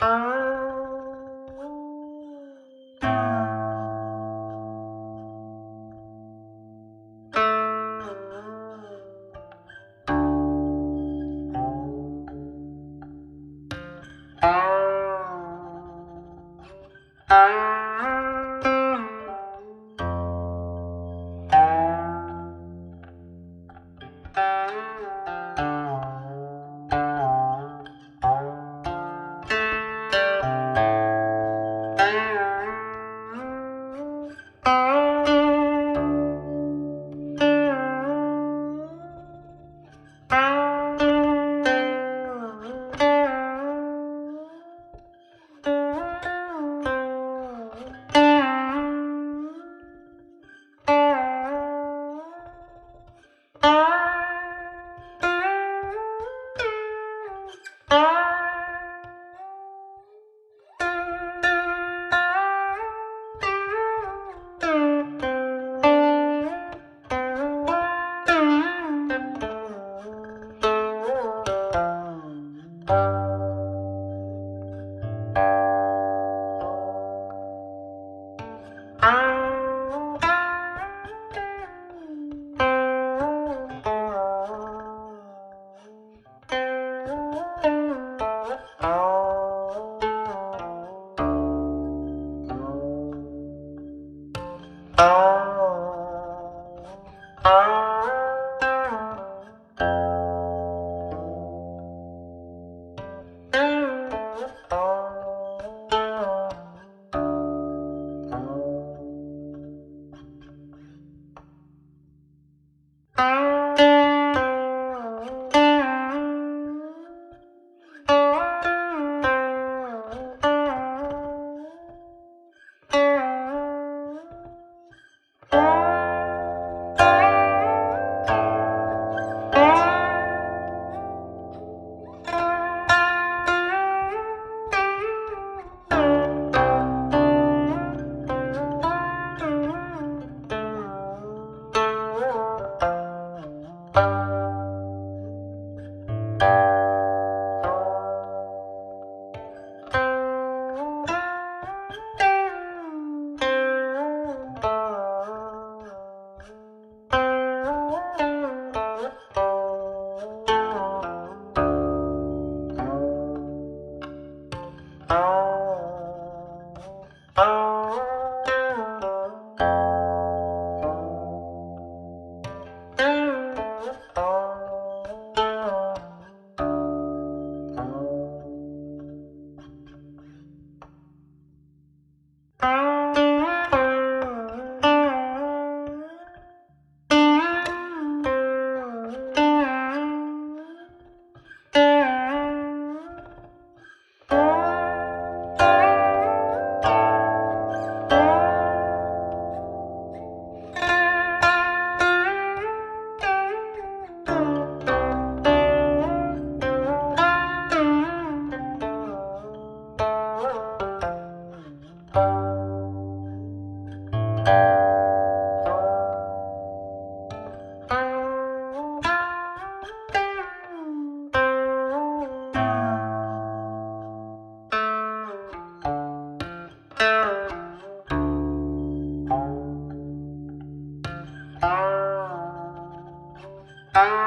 Thank ang